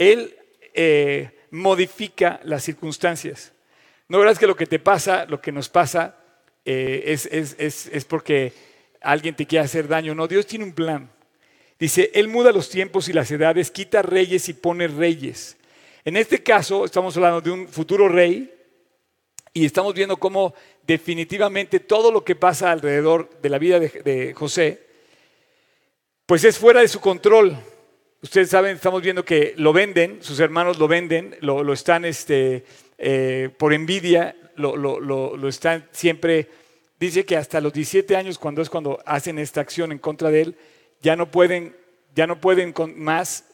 Él eh, modifica las circunstancias. No verás que lo que te pasa, lo que nos pasa, eh, es, es porque alguien te quiere hacer daño. No, Dios tiene un plan. Dice, Él muda los tiempos y las edades, quita reyes y pone reyes. En este caso, estamos hablando de un futuro rey y estamos viendo cómo definitivamente todo lo que pasa alrededor de la vida de, José, pues es fuera de su control. Ustedes saben, estamos viendo que lo venden, sus hermanos lo venden, lo, están este, eh, por envidia, lo, lo, están siempre, dice que hasta los 17 años, cuando es cuando hacen esta acción en contra de él, ya no pueden, ya no pueden más,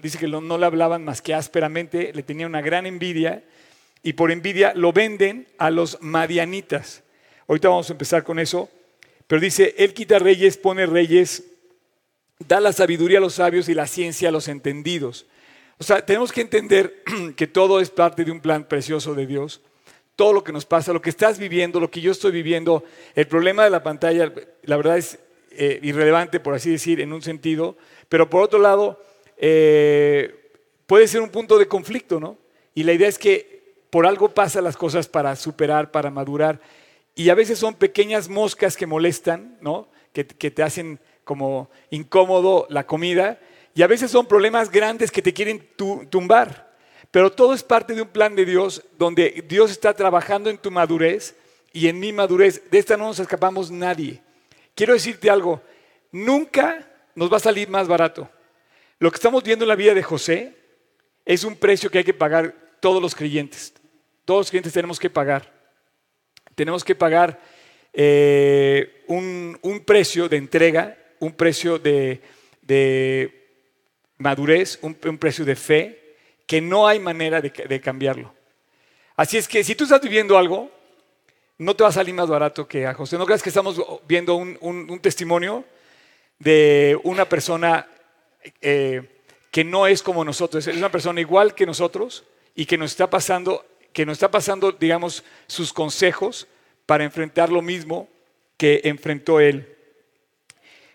dice que no le hablaban más que ásperamente, le tenía una gran envidia y por envidia lo venden a los madianitas. Ahorita vamos a empezar con eso, pero dice, Él quita reyes, pone reyes, da la sabiduría a los sabios y la ciencia a los entendidos. O sea, tenemos que entender que todo es parte de un plan precioso de Dios. Todo lo que nos pasa, lo que estás viviendo, lo que yo estoy viviendo, el problema de la pantalla, la verdad es eh, irrelevante, por así decir, en un sentido, pero por otro lado, eh, puede ser un punto de conflicto, ¿no? Y la idea es que por algo pasan las cosas para superar, para madurar. Y a veces son pequeñas moscas que molestan, ¿no? Que, te hacen como incómodo la comida. Y a veces son problemas grandes que te quieren tumbar. Pero todo es parte de un plan de Dios donde Dios está trabajando en tu madurez y en mi madurez. De esta no nos escapamos nadie. Quiero decirte algo, nunca nos va a salir más barato. Lo que estamos viendo en la vida de José es un precio que hay que pagar todos los creyentes. Todos los clientes tenemos que pagar. Tenemos que pagar eh, un, precio de entrega, un precio de, madurez, un, precio de fe, que no hay manera de, cambiarlo. Así es que si tú estás viviendo algo, no te va a salir más barato que a José. No creas que estamos viendo un, testimonio de una persona eh, que no es como nosotros, es una persona igual que nosotros y que nos está pasando que nos está pasando, digamos, sus consejos para enfrentar lo mismo que enfrentó él.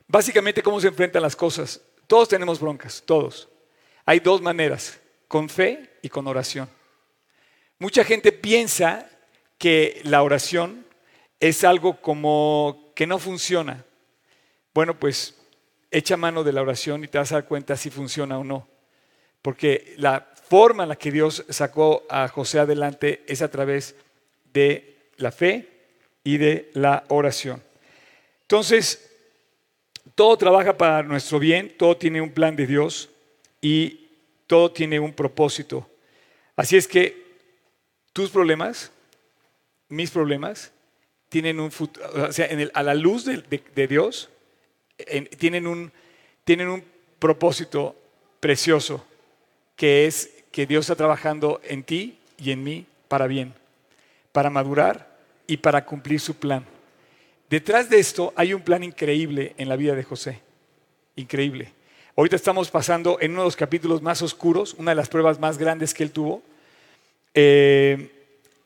Básicamente, ¿cómo se enfrentan las cosas? Todos tenemos broncas, todos. Hay dos maneras, con fe y con oración. Mucha gente piensa que la oración es algo como que no funciona. Bueno, pues echa mano de la oración y te vas a dar cuenta si funciona o no. Porque la forma en la que Dios sacó a José adelante es a través de la fe y de la oración. Entonces, todo trabaja para nuestro bien, todo tiene un plan de Dios y todo tiene un propósito. Así es que tus problemas, mis problemas, tienen un futuro, o sea, a la luz de, Dios, tienen, un, tienen un propósito precioso, que es que Dios está trabajando en ti y en mí para bien, para madurar y para cumplir su plan. Detrás de esto hay un plan increíble en la vida de José. Increíble. Ahorita estamos pasando en uno de los capítulos más oscuros, una de las pruebas más grandes que él tuvo, eh,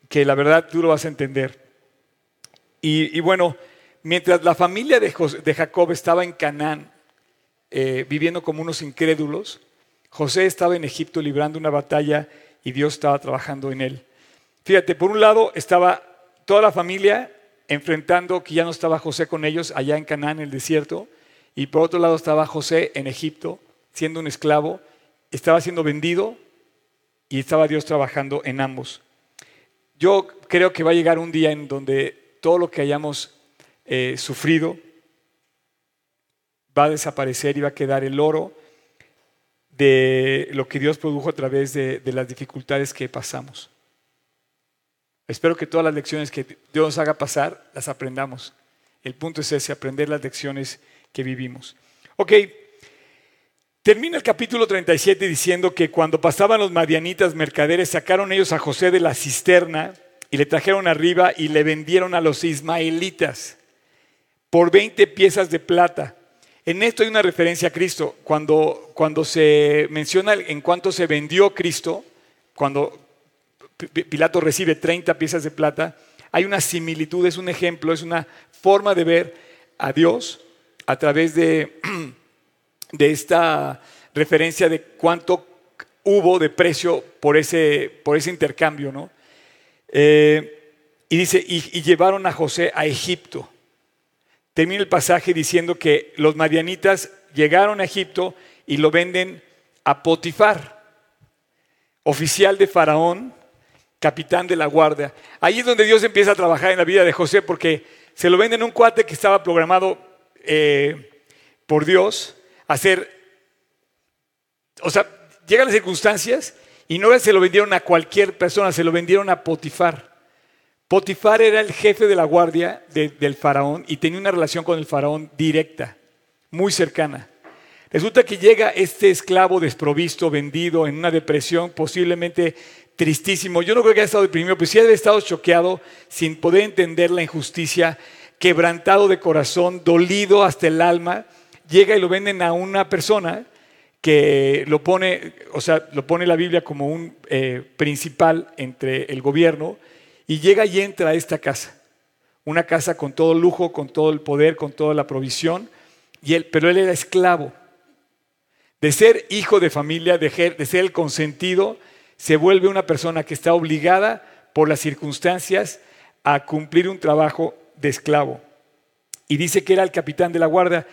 que la verdad tú lo vas a entender. Y, bueno, mientras la familia de, Jacob estaba en Canaán, eh, viviendo como unos incrédulos, José estaba en Egipto librando una batalla y Dios estaba trabajando en él. Fíjate, por un lado estaba toda la familia enfrentando que ya no estaba José con ellos allá en Canaán, en el desierto, y por otro lado estaba José en Egipto, siendo un esclavo, estaba siendo vendido y estaba Dios trabajando en ambos. Yo creo que va a llegar un día en donde todo lo que hayamos eh, sufrido va a desaparecer y va a quedar el oro de lo que Dios produjo a través de, las dificultades que pasamos. Espero que todas las lecciones que Dios nos haga pasar las aprendamos. El punto es ese, aprender las lecciones que vivimos. Ok, termina el capítulo 37 diciendo que cuando pasaban los madianitas mercaderes, sacaron ellos a José de la cisterna y le trajeron arriba y le vendieron a los ismaelitas por 20 piezas de plata. En esto hay una referencia a Cristo. Cuando, cuando se menciona en cuanto se vendió Cristo, cuando Pilato recibe 30 piezas de plata, hay una similitud, es un ejemplo, es una forma de ver a Dios a través de, de esta referencia de cuánto hubo de precio por ese, por ese intercambio, ¿no? Eh, y dice, y, llevaron a José a Egipto. Termina el pasaje diciendo que los madianitas llegaron a Egipto y lo venden a Potifar, oficial de Faraón, capitán de la guardia. Ahí es donde Dios empieza a trabajar en la vida de José porque se lo venden un cuate que estaba programado eh, por Dios a hacer, o sea, llegan las circunstancias y no se lo vendieron a cualquier persona, se lo vendieron a Potifar. Potifar era el jefe de la guardia del faraón y tenía una relación con el faraón directa, muy cercana. Resulta que llega este esclavo desprovisto, vendido, en una depresión posiblemente tristísimo. Yo no creo que haya estado deprimido, pero sí haya estado choqueado sin poder entender la injusticia, quebrantado de corazón, dolido hasta el alma. Llega y lo venden a una persona que lo pone, o sea, lo pone la Biblia como un eh, principal entre el gobierno y llega y entra a esta casa. Una casa con todo lujo, con todo el poder, con toda la provisión, y él, pero él era esclavo de ser hijo de familia, de, ser el consentido, se vuelve una persona que está obligada por las circunstancias a cumplir un trabajo de esclavo. Y dice que era el capitán de la guardia.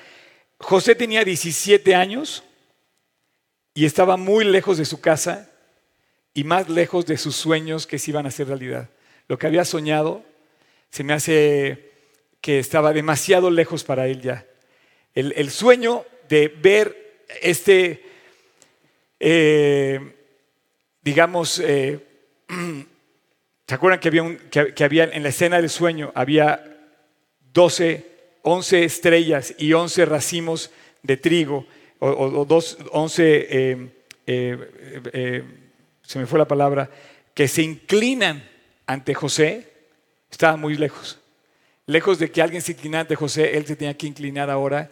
José tenía 17 años y estaba muy lejos de su casa y más lejos de sus sueños que se iban a hacer realidad. Lo que había soñado se me hace que estaba demasiado lejos para él ya. El, sueño de ver este, eh, digamos, eh, ¿se acuerdan que había, que, había en la escena del sueño, había 12, 11 estrellas y 11 racimos de trigo, o, dos, 11, eh, se me fue la palabra, que se inclinan ante José, estaba muy lejos. Lejos de que alguien se inclinara ante José, él se tenía que inclinar ahora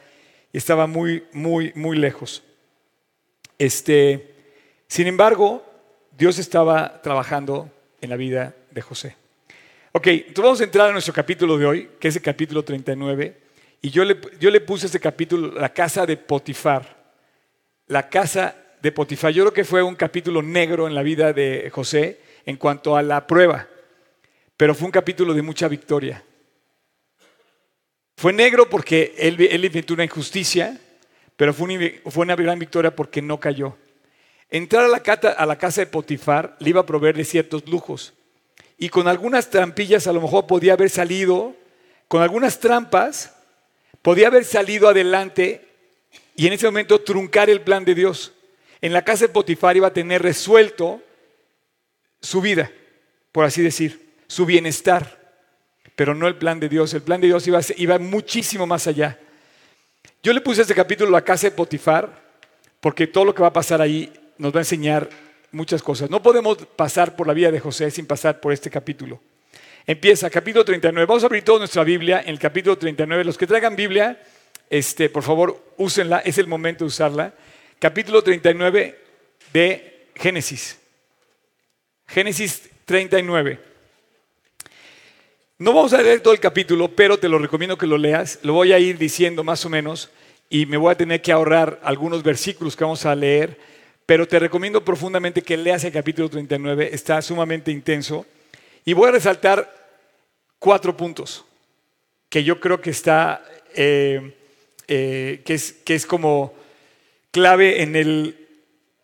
estaba muy, muy, muy lejos. Este, sin embargo, Dios estaba trabajando en la vida de José. Ok, entonces vamos a entrar a nuestro capítulo de hoy, que es el capítulo 39, y yo le, yo le puse este capítulo, la casa de Potifar. La casa de Potifar. Yo creo que fue un capítulo negro en la vida de José en cuanto a la prueba, pero fue un capítulo de mucha victoria. Fue negro porque él, él inventó una injusticia, pero fue una, gran victoria porque no cayó. Entrar a la, a casa de Potifar le iba a proveer de ciertos lujos. Y con algunas trampillas a lo mejor podía haber salido, con algunas trampas, podía haber salido adelante y en ese momento truncar el plan de Dios. En la casa de Potifar iba a tener resuelto su vida, por así decir, su bienestar pero no el plan de Dios. El plan de Dios iba, iba muchísimo más allá. Yo le puse este capítulo la casa de Potifar, porque todo lo que va a pasar ahí nos va a enseñar muchas cosas. No podemos pasar por la vida de José sin pasar por este capítulo. Empieza, capítulo 39. Vamos a abrir toda nuestra Biblia en el capítulo 39. Los que traigan Biblia, este, por favor, úsenla, es el momento de usarla. Capítulo 39 de Génesis. Génesis 39. No vamos a leer todo el capítulo, pero te lo recomiendo que lo leas. Lo voy a ir diciendo más o menos y me voy a tener que ahorrar algunos versículos que vamos a leer, pero te recomiendo profundamente que leas el capítulo 39, está sumamente intenso. Y voy a resaltar cuatro puntos que yo creo que está, eh, eh, que, es, que es como clave en el,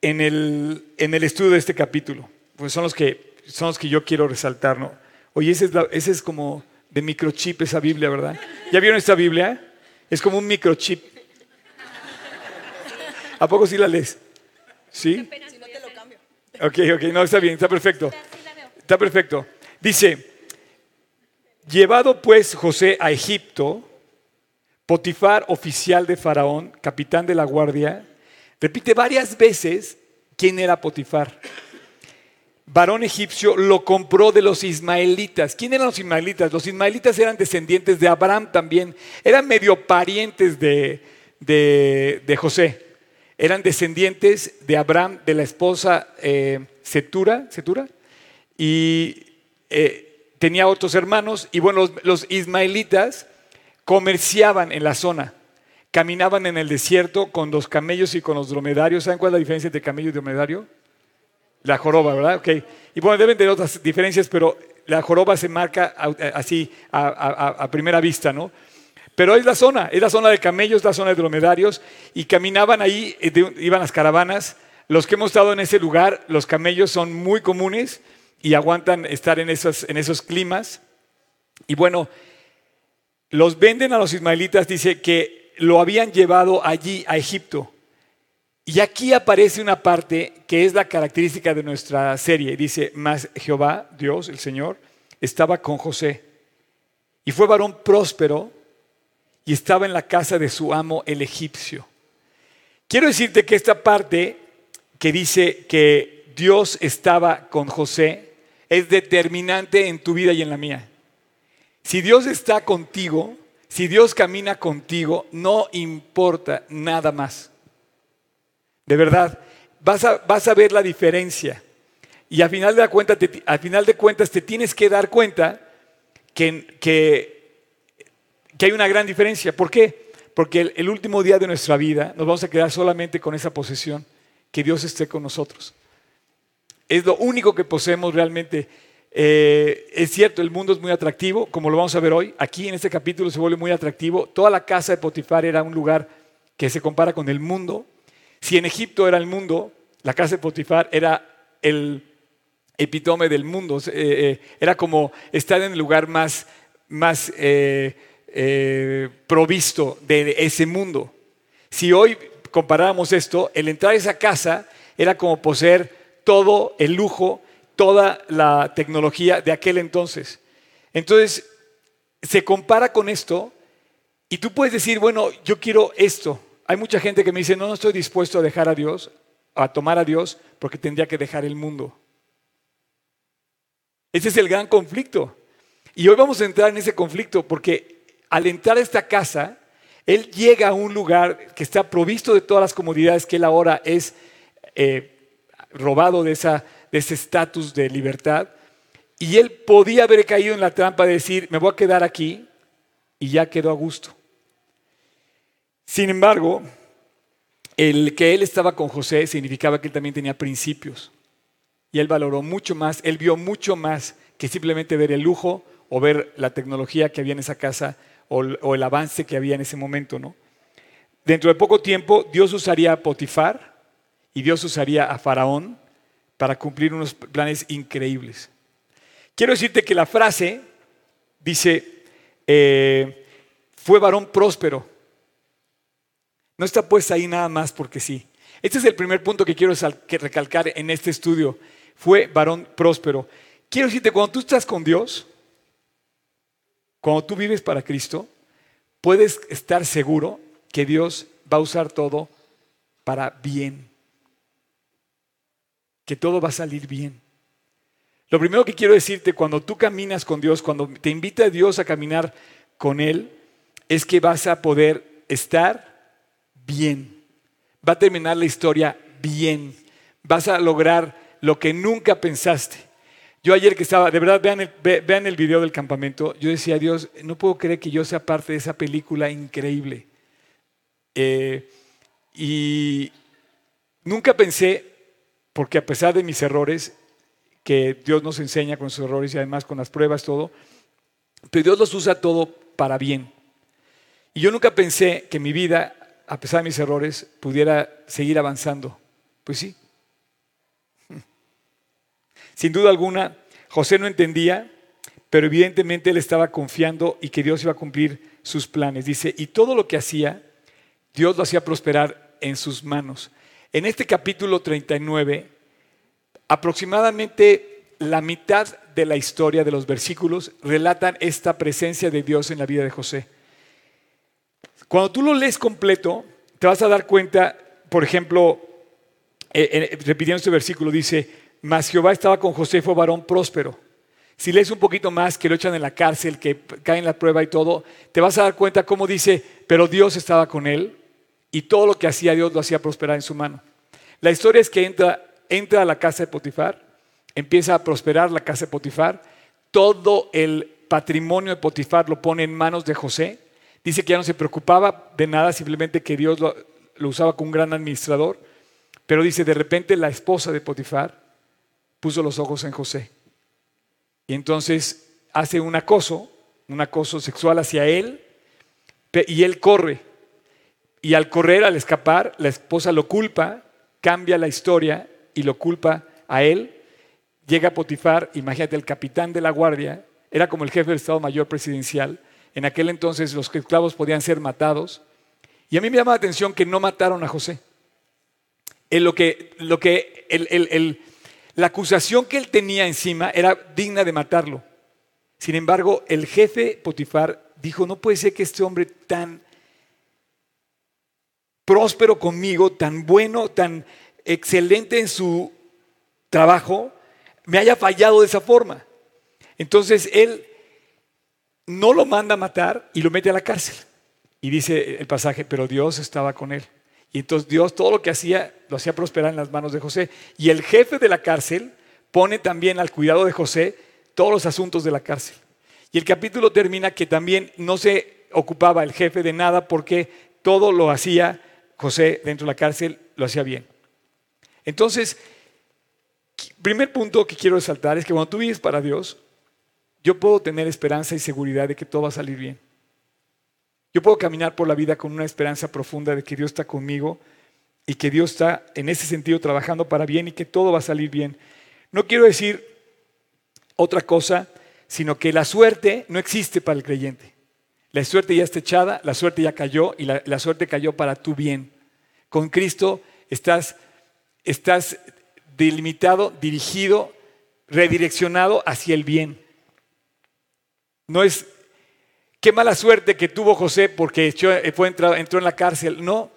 en, el, en el estudio de este capítulo, pues son los que, son los que yo quiero resaltar, ¿no? Oye, ese es, es como de microchip esa Biblia, ¿verdad? ¿Ya vieron esta Biblia? Es como un microchip. ¿A poco sí la lees? ¿Sí? Si no te lo cambio. Ok, ok, no, está bien, está perfecto. Está perfecto. Dice, llevado pues José a Egipto, Potifar, oficial de Faraón, capitán de la guardia, repite varias veces quién era Potifar varón egipcio lo compró de los ismaelitas. ¿Quién eran los ismaelitas? Los ismaelitas eran descendientes de Abraham también, eran medio parientes de, de, José. Eran descendientes de Abraham, de la esposa eh, Setura, y eh, tenía otros hermanos. Y bueno, los, los ismaelitas comerciaban en la zona, caminaban en el desierto con los camellos y con los dromedarios. ¿Saben cuál es la diferencia entre camello y dromedario? La joroba, ¿verdad? Ok. Y bueno, deben tener otras diferencias, pero la joroba se marca así a, primera vista, ¿no? Pero es la zona, es la zona de camellos, la zona de dromedarios, y caminaban ahí, eh, iban las caravanas. Los que hemos estado en ese lugar, los camellos son muy comunes y aguantan estar en esos, en esos climas. Y bueno, los venden a los ismaelitas, dice que lo habían llevado allí a Egipto. Y aquí aparece una parte que es la característica de nuestra serie. Dice, más Jehová, Dios, el Señor, estaba con José. Y fue varón próspero y estaba en la casa de su amo el egipcio. Quiero decirte que esta parte que dice que Dios estaba con José es determinante en tu vida y en la mía. Si Dios está contigo, si Dios camina contigo, no importa nada más. De verdad, vas a, vas a ver la diferencia. Y al final, de cuenta, al final de cuentas te tienes que dar cuenta que, que, que, hay una gran diferencia. ¿Por qué? Porque el, último día de nuestra vida nos vamos a quedar solamente con esa posesión, que Dios esté con nosotros. Es lo único que poseemos realmente. Eh, es cierto, el mundo es muy atractivo, como lo vamos a ver hoy. Aquí en este capítulo se vuelve muy atractivo. Toda la casa de Potifar era un lugar que se compara con el mundo. Si en Egipto era el mundo, la casa de Potifar era el epitome del mundo. Eh, eh, era como estar en el lugar más, más provisto de ese mundo. Si hoy comparáramos esto, el entrar a esa casa era como poseer todo el lujo, toda la tecnología de aquel entonces. Entonces, se compara con esto y tú puedes decir, bueno, yo quiero esto, hay mucha gente que me dice, no, no estoy dispuesto a dejar a Dios, a tomar a Dios, porque tendría que dejar el mundo. Ese es el gran conflicto. Y hoy vamos a entrar en ese conflicto porque al entrar a esta casa, él llega a un lugar que está provisto de todas las comodidades que él ahora es eh, robado de, de ese estatus de libertad. Y él podía haber caído en la trampa de decir, me voy a quedar aquí y ya quedó a gusto. Sin embargo, el que él estaba con José significaba que él también tenía principios. Y él valoró mucho más, él vio mucho más que simplemente ver el lujo o ver la tecnología que había en esa casa o, el avance que había en ese momento, ¿no? Dentro de poco tiempo, Dios usaría a Potifar y Dios usaría a Faraón para cumplir unos planes increíbles. Quiero decirte que la frase dice, eh, fue varón próspero. No está puesta ahí nada más porque sí. Este es el primer punto que quiero recalcar en este estudio. Fue varón próspero. Quiero decirte, cuando tú estás con Dios, cuando tú vives para Cristo, puedes estar seguro que Dios va a usar todo para bien. Que todo va a salir bien. Lo primero que quiero decirte, cuando tú caminas con Dios, cuando te invita Dios a caminar con Él, es que vas a poder estar bien. Va a terminar la historia bien. Vas a lograr lo que nunca pensaste. Yo ayer que estaba, de verdad, vean el, vean el video del campamento, yo decía, Dios, no puedo creer que yo sea parte de esa película increíble. Eh, y nunca pensé, porque a pesar de mis errores, que Dios nos enseña con sus errores y además con las pruebas, todo, pero Dios los usa todo para bien. Y yo nunca pensé que mi vida a pesar de mis errores, pudiera seguir avanzando. Pues sí. Sin duda alguna, José no entendía, pero evidentemente él estaba confiando y que Dios iba a cumplir sus planes. Dice, y todo lo que hacía, Dios lo hacía prosperar en sus manos. En este capítulo 39, aproximadamente la mitad de la historia de los versículos relatan esta presencia de Dios en la vida de José. Cuando tú lo lees completo, te vas a dar cuenta, por ejemplo, eh, eh, repitiendo este versículo, dice, mas Jehová estaba con José, fue varón próspero. Si lees un poquito más, que lo echan en la cárcel, que cae en la prueba y todo, te vas a dar cuenta cómo dice, pero Dios estaba con él y todo lo que hacía Dios lo hacía prosperar en su mano. La historia es que entra, entra a la casa de Potifar, empieza a prosperar la casa de Potifar, todo el patrimonio de Potifar lo pone en manos de José, Dice que ya no se preocupaba de nada, simplemente que Dios lo, usaba como un gran administrador. Pero dice, de repente la esposa de Potifar puso los ojos en José. Y entonces hace un acoso, un acoso sexual hacia él, y él corre. Y al correr, al escapar, la esposa lo culpa, cambia la historia y lo culpa a él. Llega Potifar, imagínate, el capitán de la guardia, era como el jefe del Estado Mayor Presidencial. En aquel entonces los esclavos podían ser matados. Y a mí me llama la atención que no mataron a José. En lo que, lo que la acusación que él tenía encima era digna de matarlo. Sin embargo, el jefe Potifar dijo, no puede ser que este hombre tan próspero conmigo, tan bueno, tan excelente en su trabajo, me haya fallado de esa forma. Entonces él no lo manda a matar y lo mete a la cárcel. Y dice el pasaje, pero Dios estaba con él. Y entonces Dios todo lo que hacía, lo hacía prosperar en las manos de José. Y el jefe de la cárcel pone también al cuidado de José todos los asuntos de la cárcel. Y el capítulo termina que también no se ocupaba el jefe de nada porque todo lo hacía José dentro de la cárcel, lo hacía bien. Entonces, primer punto que quiero resaltar es que cuando tú vives para Dios, yo puedo tener esperanza y seguridad de que todo va a salir bien. Yo puedo caminar por la vida con una esperanza profunda de que Dios está conmigo y que Dios está en ese sentido trabajando para bien y que todo va a salir bien. No quiero decir otra cosa sino que la suerte no existe para el creyente. La suerte ya está echada, la suerte ya cayó y la, suerte cayó para tu bien. Con Cristo estás, estás delimitado, dirigido, redireccionado hacia el bien. No es qué mala suerte que tuvo José porque fue entró, entró en la cárcel. No,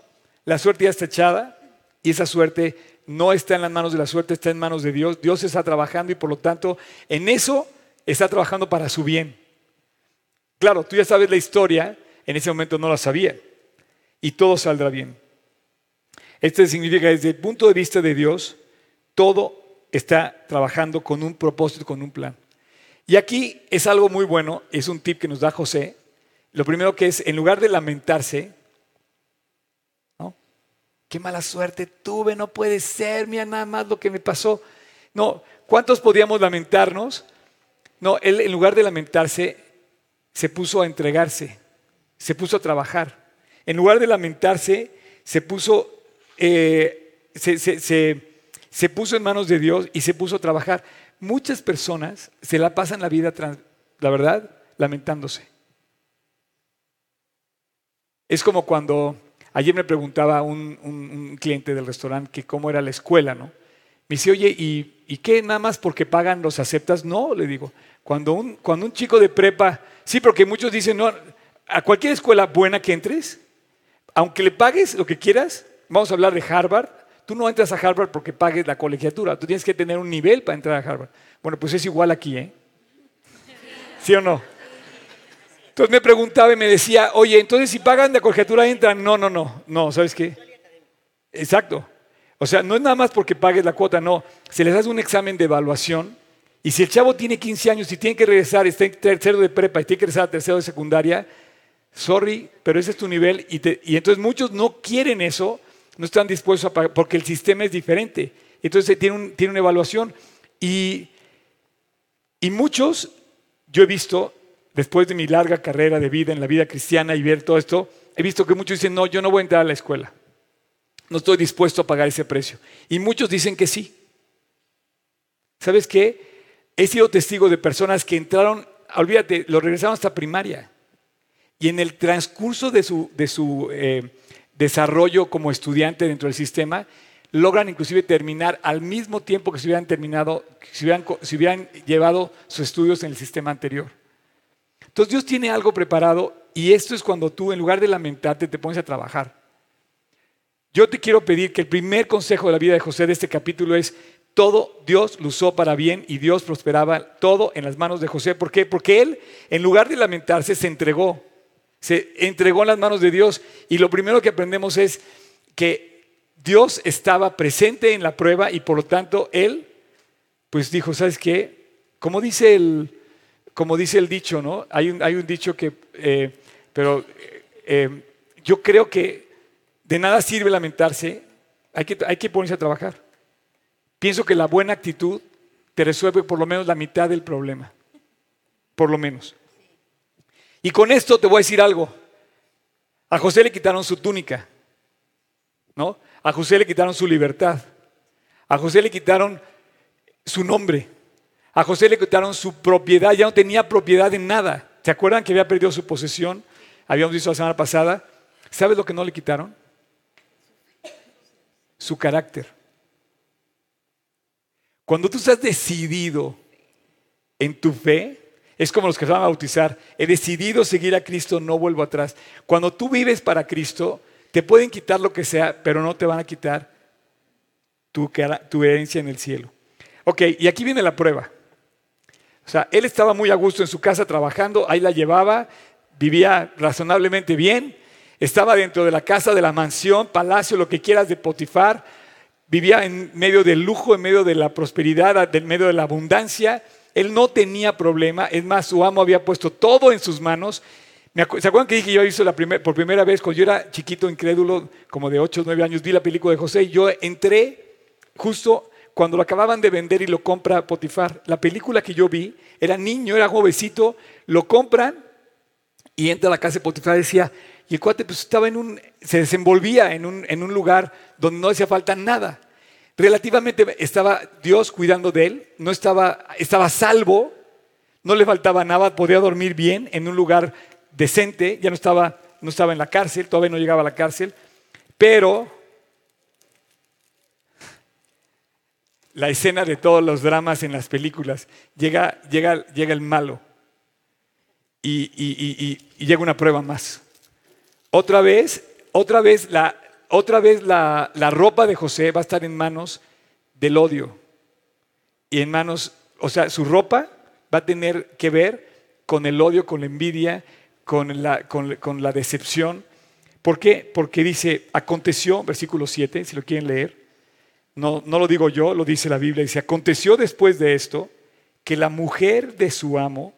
la suerte ya está echada y esa suerte no está en las manos de la suerte, está en manos de Dios. Dios está trabajando y por lo tanto en eso está trabajando para su bien. Claro, tú ya sabes la historia, en ese momento no la sabía. Y todo saldrá bien. Esto significa desde el punto de vista de Dios, todo está trabajando con un propósito, con un plan. Y aquí es algo muy bueno, es un tip que nos da José. Lo primero que es, en lugar de lamentarse, ¿no? Qué mala suerte tuve, no puede ser, mira nada más lo que me pasó. No, ¿cuántos podíamos lamentarnos? No, él en lugar de lamentarse, se puso a entregarse, se puso a trabajar. En lugar de lamentarse, se puso, eh, se, puso en manos de Dios y se puso a trabajar. Muchas personas se la pasan la vida, la verdad, lamentándose. Es como cuando ayer me preguntaba un, cliente del restaurante que cómo era la escuela, ¿no? Me dice, oye, ¿y, ¿y qué nada más porque pagan los aceptas? No, le digo. Cuando un, cuando un chico de prepa, sí, porque muchos dicen, no, a cualquier escuela buena que entres, aunque le pagues lo que quieras, vamos a hablar de Harvard, tú no entras a Harvard porque pagues la colegiatura, tú tienes que tener un nivel para entrar a Harvard. Bueno, pues es igual aquí, ¿eh? ¿Sí o no? Entonces me preguntaba y me decía, oye, entonces si pagan la colegiatura entran. No, no, no, no, ¿sabes qué? Exacto. O sea, no es nada más porque pagues la cuota, no. Se les hace un examen de evaluación y si el chavo tiene 15 años y tiene que regresar, está en tercero de prepa y tiene que regresar a tercero de secundaria, sorry, pero ese es tu nivel. Y, entonces muchos no quieren eso, no están dispuestos a pagar, porque el sistema es diferente. Entonces tiene, tiene una evaluación. Y, y muchos, yo he visto, después de mi larga carrera de vida en la vida cristiana y ver todo esto, he visto que muchos dicen, no, yo no voy a entrar a la escuela. No estoy dispuesto a pagar ese precio. Y muchos dicen que sí. ¿Sabes qué? He sido testigo de personas que entraron, olvídate, lo regresaron hasta primaria. Y en el transcurso de su, de su eh, desarrollo como estudiante dentro del sistema, logran inclusive terminar al mismo tiempo que si hubieran terminado, si hubieran, si hubieran llevado sus estudios en el sistema anterior. Entonces Dios tiene algo preparado y esto es cuando tú en lugar de lamentarte te pones a trabajar. Yo te quiero pedir que el primer consejo de la vida de José de este capítulo es, todo Dios lo usó para bien y Dios prosperaba todo en las manos de José. ¿Por qué? Porque él, en lugar de lamentarse, se entregó. Se entregó en las manos de Dios. Y lo primero que aprendemos es que Dios estaba presente en la prueba y por lo tanto él, pues dijo, ¿sabes qué? Como dice el, como dice el dicho, ¿no? Hay un, hay un dicho que, eh, pero eh, yo creo que de nada sirve lamentarse, hay que, hay que ponerse a trabajar. Pienso que la buena actitud te resuelve por lo menos la mitad del problema. Por lo menos. Y con esto te voy a decir algo. A José le quitaron su túnica, ¿no? A José le quitaron su libertad. A José le quitaron su nombre. A José le quitaron su propiedad. Ya no tenía propiedad en nada. ¿Se acuerdan que había perdido su posesión? Habíamos visto la semana pasada. ¿Sabes lo que no le quitaron? Su carácter. Cuando tú estás decidido en tu fe, es como los que se van a bautizar. He decidido seguir a Cristo, no vuelvo atrás. Cuando tú vives para Cristo, te pueden quitar lo que sea, pero no te van a quitar tu, herencia en el cielo. Ok, y aquí viene la prueba. O sea, él estaba muy a gusto en su casa trabajando, ahí la llevaba, vivía razonablemente bien, estaba dentro de la casa de la mansión, palacio, lo que quieras de Potifar, vivía en medio del lujo, en medio de la prosperidad, en medio de la abundancia. Él no tenía problema, es más, su amo había puesto todo en sus manos. ¿Se acuerdan que dije yo hice la por primera vez, cuando yo era chiquito, incrédulo, como de 8 o 9 años, vi la película de José y yo entré justo cuando lo acababan de vender y lo compra Potifar. La película que yo vi, era niño, era jovencito, lo compran y entra a la casa de Potifar y decía, y el cuate pues estaba en un, se desenvolvía en un lugar donde no hacía falta nada. Relativamente estaba Dios cuidando de él, no estaba, estaba salvo, no le faltaba nada, podía dormir bien en un lugar decente, ya no estaba, no estaba en la cárcel, todavía no llegaba a la cárcel, pero la escena de todos los dramas en las películas, llega, llega, llega el malo y, y llega una prueba más. Otra vez, otra vez la, otra vez la, ropa de José va a estar en manos del odio y en manos, o sea, su ropa va a tener que ver con el odio, con la envidia, con la, con, la decepción. ¿Por qué? Porque dice, aconteció, versículo 7, si lo quieren leer, no, no lo digo yo, lo dice la Biblia, dice, aconteció después de esto que la mujer de su amo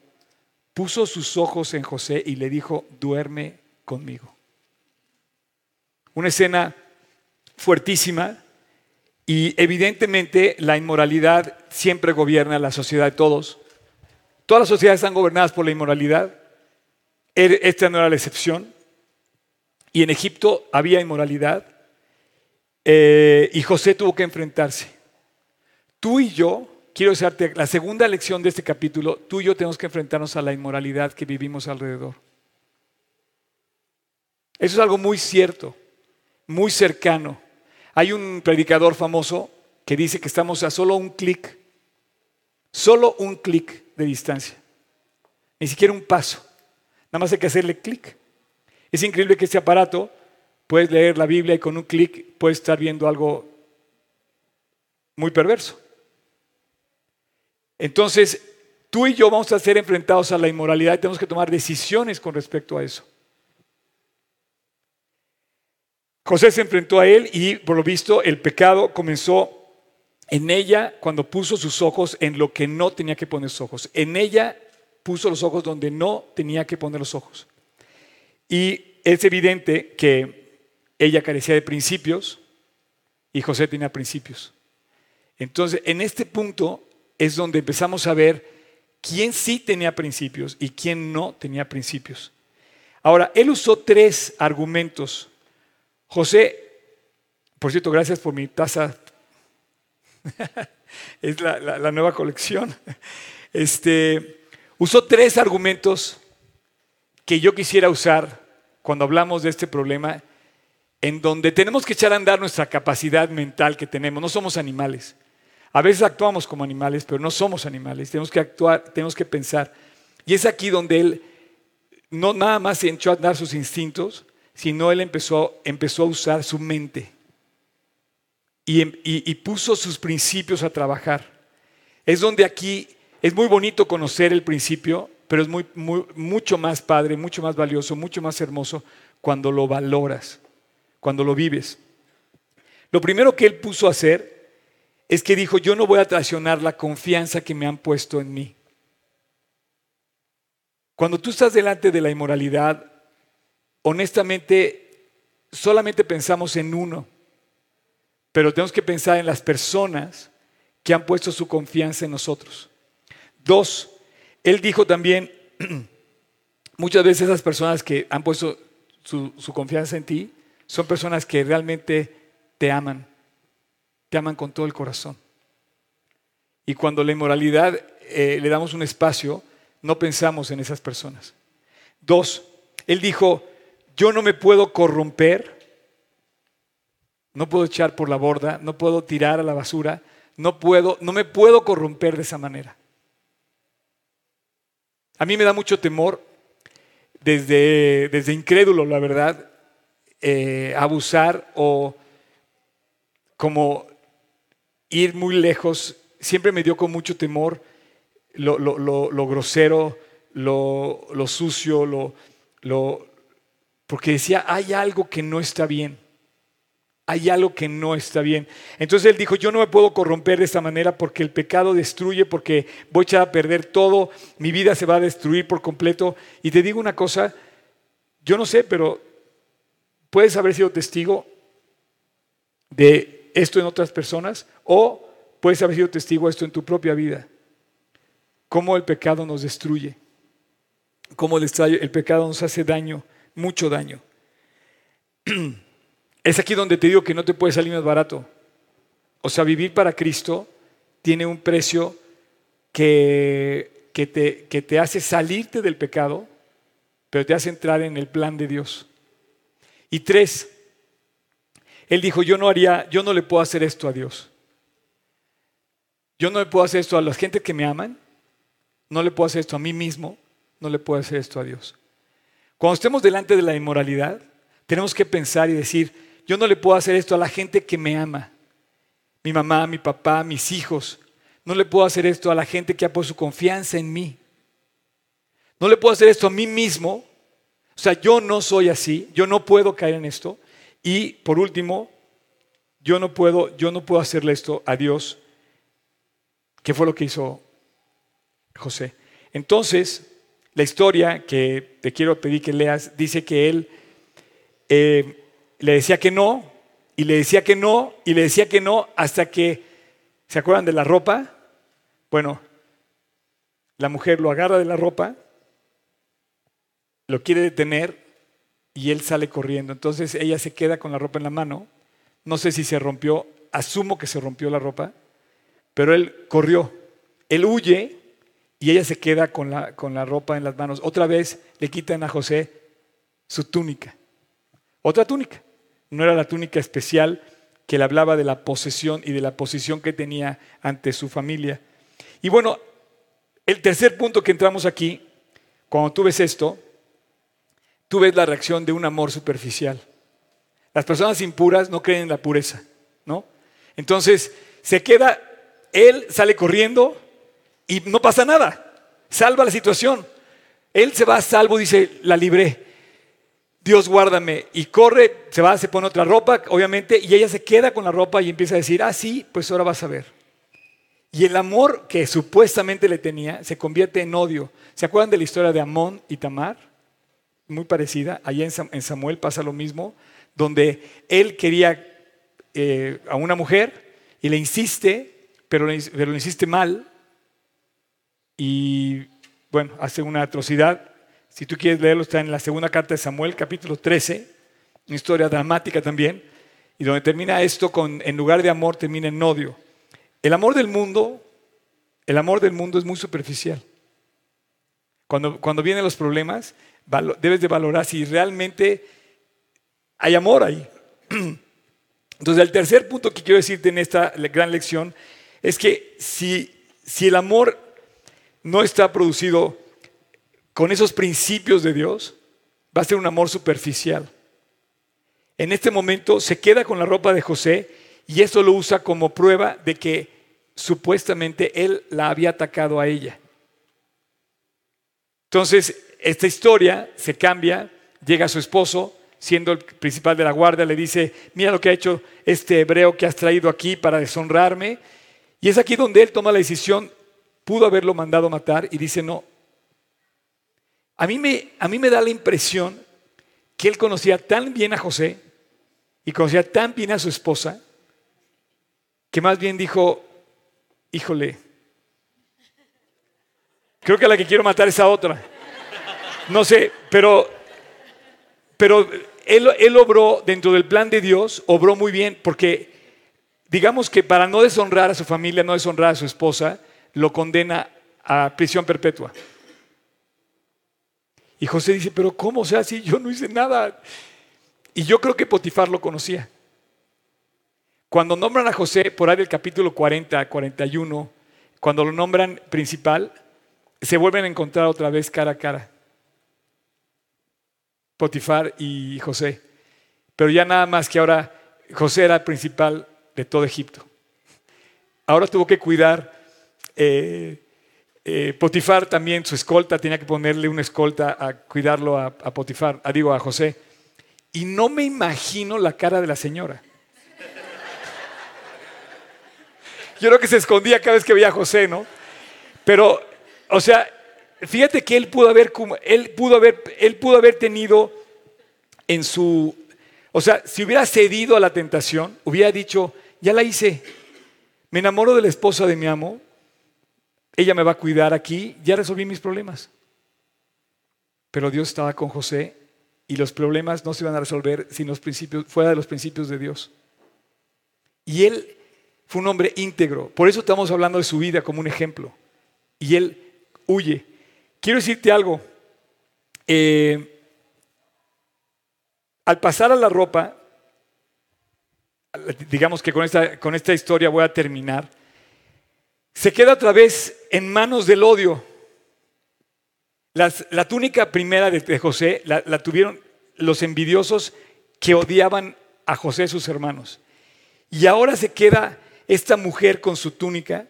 puso sus ojos en José y le dijo, duerme conmigo. Una escena fuertísima y evidentemente la inmoralidad siempre gobierna la sociedad de todos. Todas las sociedades están gobernadas por la inmoralidad. Er, esta no era la excepción. Y en Egipto había inmoralidad. Eh, y José tuvo que enfrentarse. Tú y yo, quiero decirte, la segunda lección de este capítulo, tú y yo tenemos que enfrentarnos a la inmoralidad que vivimos alrededor. Eso es algo muy cierto muy cercano. Hay un predicador famoso que dice que estamos a solo un clic, solo un clic de distancia, ni siquiera un paso. Nada más hay que hacerle clic. Es increíble que este aparato puedes leer la Biblia y con un clic puedes estar viendo algo muy perverso. Entonces, tú y yo vamos a ser enfrentados a la inmoralidad y tenemos que tomar decisiones con respecto a eso. José se enfrentó a él y por lo visto el pecado comenzó en ella cuando puso sus ojos en lo que no tenía que poner sus ojos. En ella puso los ojos donde no tenía que poner los ojos. Y es evidente que ella carecía de principios y José tenía principios. Entonces, en este punto es donde empezamos a ver quién sí tenía principios y quién no tenía principios. Ahora, él usó tres argumentos José, por cierto, gracias por mi taza. es la, nueva colección. Este, usó tres argumentos que yo quisiera usar cuando hablamos de este problema, en donde tenemos que echar a andar nuestra capacidad mental que tenemos. No somos animales. A veces actuamos como animales, pero no somos animales. Tenemos que actuar, tenemos que pensar. Y es aquí donde él no nada más se echó a andar sus instintos, sino él empezó, empezó a usar su mente em, y, puso sus principios a trabajar. Es donde aquí es muy bonito conocer el principio, pero es muy, mucho más padre, mucho más valioso, mucho más hermoso cuando lo valoras, cuando lo vives. Lo primero que él puso a hacer es que dijo, yo no voy a traicionar la confianza que me han puesto en mí. Cuando tú estás delante de la inmoralidad, honestamente solamente pensamos en uno, pero tenemos que pensar en las personas que han puesto su confianza en nosotros. Dos, él dijo también, muchas veces esas personas que han puesto su, confianza en ti son personas que realmente te aman, te aman con todo el corazón. Y cuando la inmoralidad eh, le damos un espacio, no pensamos en esas personas. Dos, él dijo, yo no me puedo corromper, no puedo echar por la borda, no puedo tirar a la basura, no puedo, no me puedo corromper de esa manera. A mí me da mucho temor, desde, desde incrédulo, la verdad, eh, abusar o como ir muy lejos. Siempre me dio con mucho temor lo, lo grosero, lo, sucio, lo, porque decía, hay algo que no está bien. Hay algo que no está bien. Entonces él dijo, yo no me puedo corromper de esta manera porque el pecado destruye, porque voy a a perder todo, mi vida se va a destruir por completo. Y te digo una cosa, yo no sé, pero puedes haber sido testigo de esto en otras personas o puedes haber sido testigo de esto en tu propia vida. Cómo el pecado nos destruye, cómo el pecado nos hace daño, mucho daño. Es aquí donde te digo que no te puede salir más barato. O sea, vivir para Cristo tiene un precio que, que, te, que te hace salirte del pecado, pero te hace entrar en el plan de Dios. Y tres, él dijo, yo no haría, yo no le puedo hacer esto a Dios. Yo no le puedo hacer esto a la gente que me aman, no le puedo hacer esto a mí mismo, no le puedo hacer esto a Dios. Cuando estemos delante de la inmoralidad, tenemos que pensar y decir, yo no le puedo hacer esto a la gente que me ama. Mi mamá, mi papá, mis hijos. No le puedo hacer esto a la gente que ha puesto su confianza en mí. No le puedo hacer esto a mí mismo. O sea, yo no soy así. Yo no puedo caer en esto. Y por último, yo no puedo, yo no puedo hacerle esto a Dios. ¿Qué fue lo que hizo José? Entonces, la historia que te quiero pedir que leas dice que él eh, le decía que no, y le decía que no, y le decía que no, hasta que, ¿se acuerdan de la ropa? Bueno, la mujer lo agarra de la ropa, lo quiere detener y él sale corriendo. Entonces ella se queda con la ropa en la mano. No sé si se rompió, asumo que se rompió la ropa, pero él corrió. Él huye y ella se queda con la, con la ropa en las manos. Otra vez le quitan a José su túnica. Otra túnica. No era la túnica especial que le hablaba de la posesión y de la posición que tenía ante su familia. Y bueno, el tercer punto que entramos aquí, cuando tú ves esto, tú ves la reacción de un amor superficial. Las personas impuras no creen en la pureza, ¿no? Entonces, se queda, él sale corriendo y no pasa nada, salva la situación. Él se va a salvo, dice, la libré. Dios guárdame. Y corre, se va, se pone otra ropa, obviamente, y ella se queda con la ropa y empieza a decir, ah, sí, pues ahora vas a ver. Y el amor que supuestamente le tenía se convierte en odio. ¿Se acuerdan de la historia de Amón y Tamar? Muy parecida. Allá en Samuel pasa lo mismo, donde él quería eh, a una mujer y le insiste, pero pero le insiste mal. Y bueno, hace una atrocidad si tú quieres leerlo, está en la segunda carta de Samuel, capítulo 13, una historia dramática también, y donde termina esto con, en lugar de amor, termina en odio. El amor del mundo, el amor del mundo es muy superficial. Cuando, cuando vienen los problemas, debes de valorar si realmente hay amor ahí. Entonces, el tercer punto que quiero decirte en esta gran lección es que si, si el amor no está producido con esos principios de Dios, va a ser un amor superficial. En este momento se queda con la ropa de José y eso lo usa como prueba de que supuestamente él la había atacado a ella. Entonces, esta historia se cambia, llega su esposo, siendo el principal de la guardia, le dice, mira lo que ha hecho este hebreo que has traído aquí para deshonrarme. Y es aquí donde él toma la decisión, pudo haberlo mandado matar y dice, no, a mí, me, a mí me da la impresión que él conocía tan bien a José y conocía tan bien a su esposa, que más bien dijo, híjole, creo que la que quiero matar es a otra. No sé, pero, pero él, él obró dentro del plan de Dios, obró muy bien, porque digamos que para no deshonrar a su familia, no deshonrar a su esposa, lo condena a prisión perpetua. Y José dice, pero ¿cómo? Sea, si yo no hice nada. Y yo creo que Potifar lo conocía. Cuando nombran a José, por ahí del capítulo 40, 41, cuando lo nombran principal, se vuelven a encontrar otra vez cara a cara. Potifar y José. Pero ya nada más que ahora José era principal de todo Egipto. Ahora tuvo que cuidar eh, eh, Potifar también, su escolta, tenía que ponerle una escolta a cuidarlo a, Potifar, a, digo, a José. Y no me imagino la cara de la señora. Yo creo que se escondía cada vez que veía a José, ¿no? Pero, o sea, fíjate que él pudo haber, él pudo haber, él pudo haber tenido en su, o sea, si hubiera cedido a la tentación, hubiera dicho, ya la hice, me enamoro de la esposa de mi amo, ella me va a cuidar aquí, ya resolví mis problemas. Pero Dios estaba con José y los problemas no se iban a resolver sin los principios, fuera de los principios de Dios. Y él fue un hombre íntegro, por eso estamos hablando de su vida como un ejemplo. Y él huye. Quiero decirte algo. Eh, al pasar a la ropa, digamos que con esta, con esta historia voy a terminar se queda otra vez en manos del odio. la túnica primera de, José la, tuvieron los envidiosos que odiaban a José sus hermanos. Y ahora se queda esta mujer con su túnica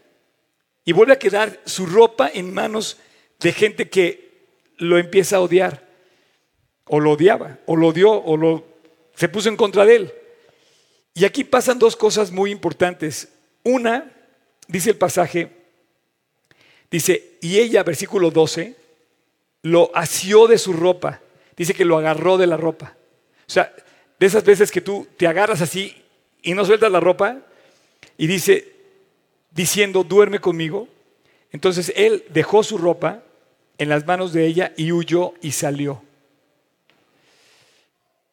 y vuelve a quedar su ropa en manos de gente que lo empieza a odiar, o lo odiaba, o lo odió, o lo, se puso en contra de él. Y aquí pasan dos cosas muy importantes. Una, dice el pasaje, dice, y ella, versículo 12, lo asió de su ropa. Dice que lo agarró de la ropa. O sea, de esas veces que tú te agarras así y no sueltas la ropa y dice, diciendo, duerme conmigo. Entonces él dejó su ropa en las manos de ella y huyó y salió.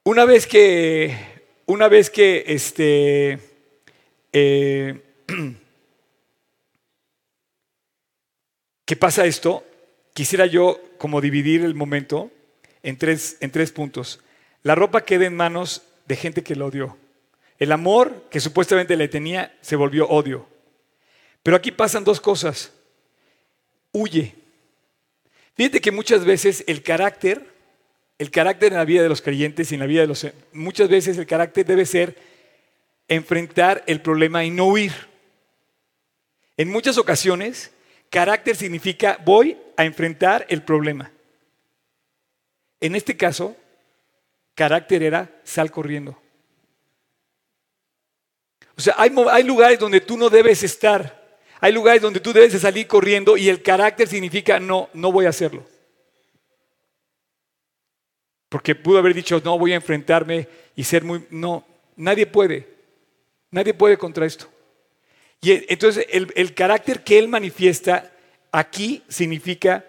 Una vez que, una vez que este, eh, ¿Qué pasa esto? Quisiera yo como dividir el momento en tres, en tres puntos. La ropa queda en manos de gente que lo odió. El amor que supuestamente le tenía se volvió odio. Pero aquí pasan dos cosas. Huye. Fíjate que muchas veces el carácter, el carácter en la vida de los creyentes y en la vida de los... Muchas veces el carácter debe ser enfrentar el problema y no huir. En muchas ocasiones Carácter significa voy a enfrentar el problema. En este caso, carácter era sal corriendo. O sea, hay, lugares donde tú no debes estar. Hay lugares donde tú debes salir corriendo y el carácter significa no, no voy a hacerlo. Porque pudo haber dicho, no voy a enfrentarme y ser muy... No, nadie puede. Nadie puede contra esto. Y entonces el, carácter que él manifiesta aquí significa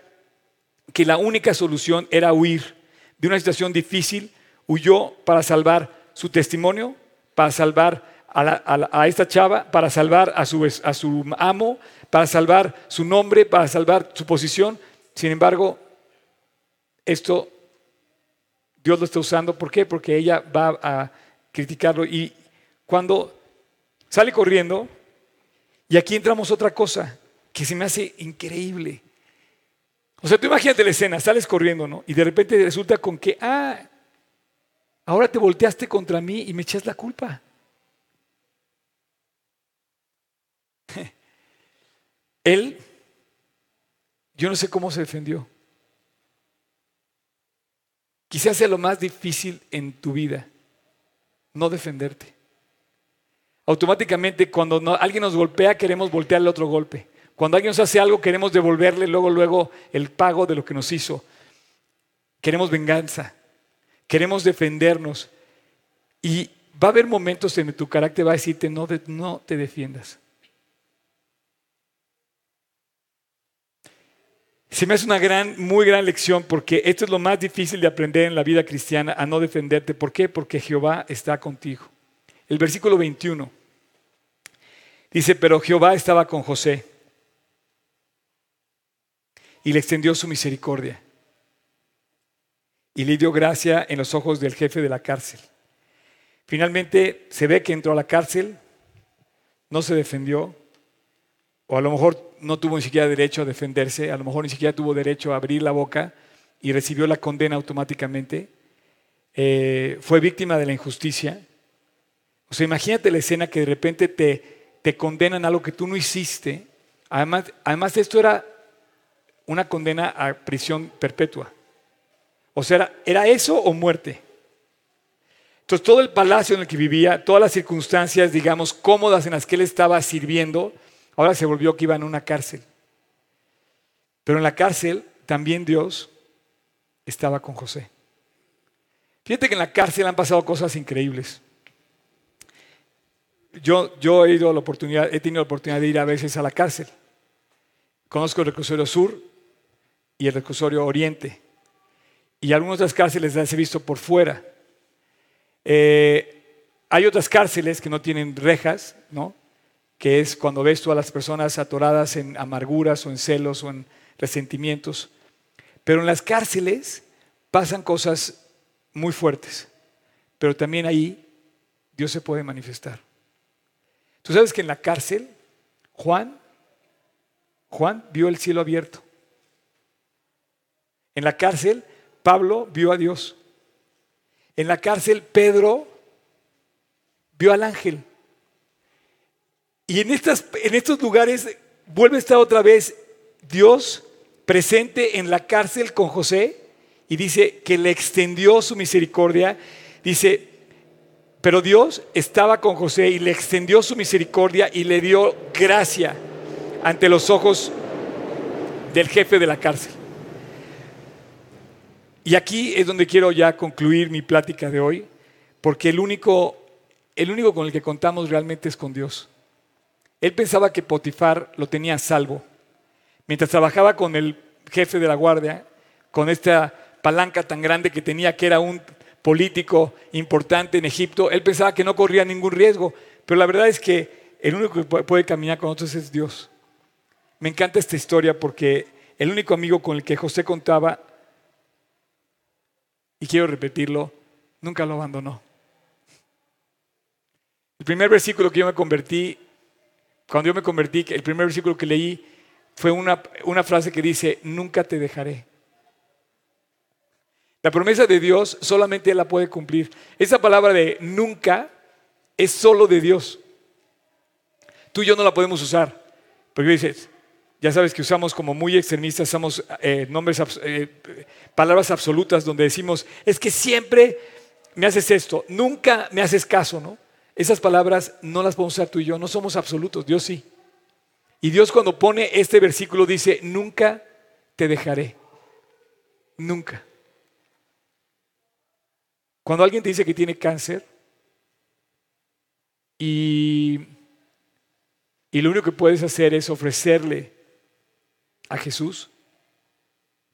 que la única solución era huir de una situación difícil, huyó para salvar su testimonio, para salvar a, esta chava, para salvar a su, a su, amo, para salvar su nombre, para salvar su posición. Sin embargo, esto Dios lo está usando. ¿Por qué? Porque ella va a criticarlo y cuando sale corriendo, y aquí entramos otra cosa que se me hace increíble. O sea, tú imagínate la escena, sales corriendo, ¿no? Y de repente resulta con que, ah, ahora te volteaste contra mí y me echas la culpa. Él, yo no sé cómo se defendió. Quizás sea lo más difícil en tu vida, no defenderte. Automáticamente cuando alguien nos golpea queremos voltearle otro golpe. Cuando alguien nos hace algo queremos devolverle luego, luego el pago de lo que nos hizo. Queremos venganza. Queremos defendernos. Y va a haber momentos en que tu carácter va a decirte no, no te defiendas. Se me hace una gran, muy gran lección porque esto es lo más difícil de aprender en la vida cristiana, a no defenderte. ¿Por qué? Porque Jehová está contigo. El versículo 21 dice, pero Jehová estaba con José y le extendió su misericordia y le dio gracia en los ojos del jefe de la cárcel. Finalmente se ve que entró a la cárcel, no se defendió, o a lo mejor no tuvo ni siquiera derecho a defenderse, a lo mejor ni siquiera tuvo derecho a abrir la boca y recibió la condena automáticamente. Eh, fue víctima de la injusticia. O sea, imagínate la escena que de repente te, te condenan a algo que tú no hiciste. Además, además, esto era una condena a prisión perpetua. O sea, era, era eso o muerte. Entonces, todo el palacio en el que vivía, todas las circunstancias, digamos, cómodas en las que él estaba sirviendo, Ahora se volvió que iba en una cárcel. Pero en la cárcel también Dios estaba con José. Fíjate que en la cárcel han pasado cosas increíbles. Yo, he tenido la oportunidad de ir a veces a la cárcel. Conozco el reclusorio sur y el reclusorio oriente. Y algunas otras cárceles las he visto por fuera. Eh, hay otras cárceles que no tienen rejas, ¿no? que es cuando ves tú a las personas atoradas en amarguras o en celos o en resentimientos. Pero en las cárceles pasan cosas muy fuertes, pero también ahí Dios se puede manifestar. Tú sabes que en la cárcel, Juan, Juan vio el cielo abierto. En la cárcel, Pablo vio a Dios. En la cárcel, Pedro vio al ángel. Y en, estas, en estos lugares vuelve a estar otra vez Dios presente en la cárcel con José y dice que le extendió su misericordia. Dice, pero Dios estaba con José y le extendió su misericordia y le dio gracia ante los ojos del jefe de la cárcel. Y aquí es donde quiero ya concluir mi plática de hoy, porque el único, el único con el que contamos realmente es con Dios. Él pensaba que Potifar lo tenía salvo. Mientras trabajaba con el jefe de la guardia, con esta palanca tan grande que tenía, que era un político importante en Egipto, él pensaba que no corría ningún riesgo. Pero la verdad es que el único que puede caminar con nosotros es Dios. Me encanta esta historia porque el único amigo con el que José contaba, y quiero repetirlo, nunca lo abandonó. El primer versículo que yo me convertí cuando yo me convertí, el primer versículo que leí fue una, una frase que dice, nunca te dejaré. La promesa de Dios solamente Él la puede cumplir. Esa palabra de nunca es solo de Dios. Tú y yo no la podemos usar. Porque dices, ya sabes que usamos como muy extremistas, usamos eh, nombres, eh, palabras absolutas donde decimos, es que siempre me haces esto, nunca me haces caso, ¿no? Esas palabras no las podemos usar tú y yo, no somos absolutos, Dios sí. Y Dios cuando pone este versículo dice, nunca te dejaré, nunca. Cuando alguien te dice que tiene cáncer y, y lo único que puedes hacer es ofrecerle a Jesús,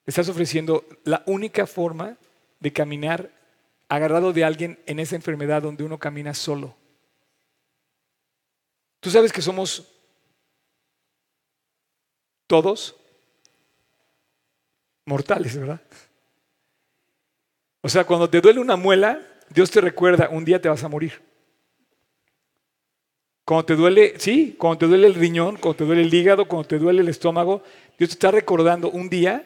estás ofreciendo la única forma de caminar agarrado de alguien en esa enfermedad donde uno camina solo. Tú sabes que somos todos mortales, ¿verdad? O sea, cuando te duele una muela, Dios te recuerda, un día te vas a morir. Cuando te duele, sí, cuando te duele el riñón, cuando te duele el hígado, cuando te duele el estómago, Dios te está recordando, un día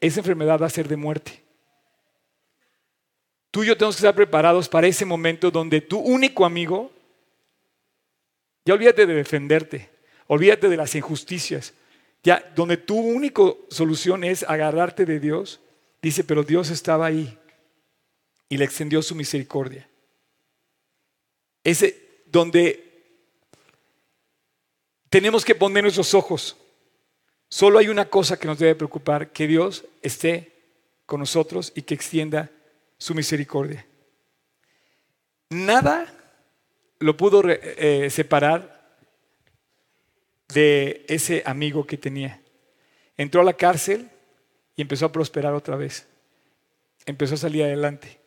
esa enfermedad va a ser de muerte. Tú y yo tenemos que estar preparados para ese momento donde tu único amigo ya olvídate de defenderte, olvídate de las injusticias. Ya donde tu única solución es agarrarte de Dios, dice, pero Dios estaba ahí y le extendió su misericordia. Ese donde tenemos que poner nuestros ojos. Solo hay una cosa que nos debe preocupar, que Dios esté con nosotros y que extienda su misericordia. Nada lo pudo eh, separar de ese amigo que tenía. Entró a la cárcel, y empezó a prosperar otra vez. Empezó a salir adelante.